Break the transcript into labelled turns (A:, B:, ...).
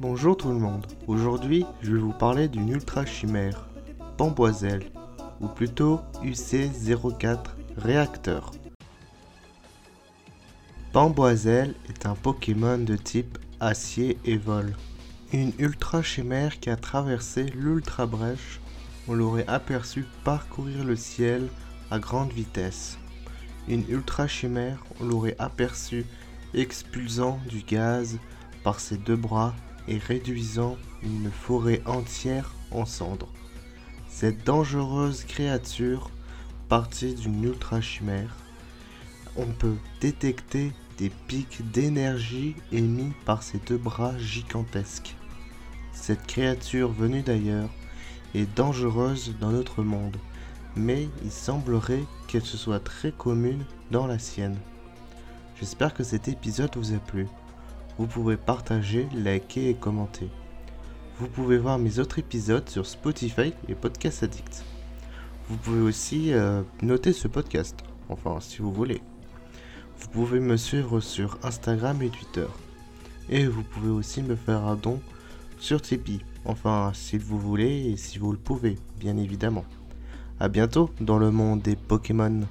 A: Bonjour tout le monde, aujourd'hui je vais vous parler d'une ultra chimère, Pamboiselle, ou plutôt UC04 réacteur. Pamboiselle est un Pokémon de type acier et vol. Une ultra chimère qui a traversé l'ultra brèche, on l'aurait aperçu parcourir le ciel à grande vitesse. Une ultra chimère, on l'aurait aperçu expulsant du gaz par ses deux bras réduisant une forêt entière en cendres. Cette dangereuse créature, partie d'une ultra chimère, on peut détecter des pics d'énergie émis par ses deux bras gigantesques. Cette créature venue d'ailleurs est dangereuse dans notre monde, mais il semblerait qu'elle se soit très commune dans la sienne. J'espère que cet épisode vous a plu. Vous pouvez partager, liker et commenter. Vous pouvez voir mes autres épisodes sur Spotify et Podcast Addict. Vous pouvez aussi euh, noter ce podcast, enfin si vous voulez. Vous pouvez me suivre sur Instagram et Twitter. Et vous pouvez aussi me faire un don sur Tipeee, enfin si vous voulez et si vous le pouvez, bien évidemment. A bientôt dans le monde des Pokémon.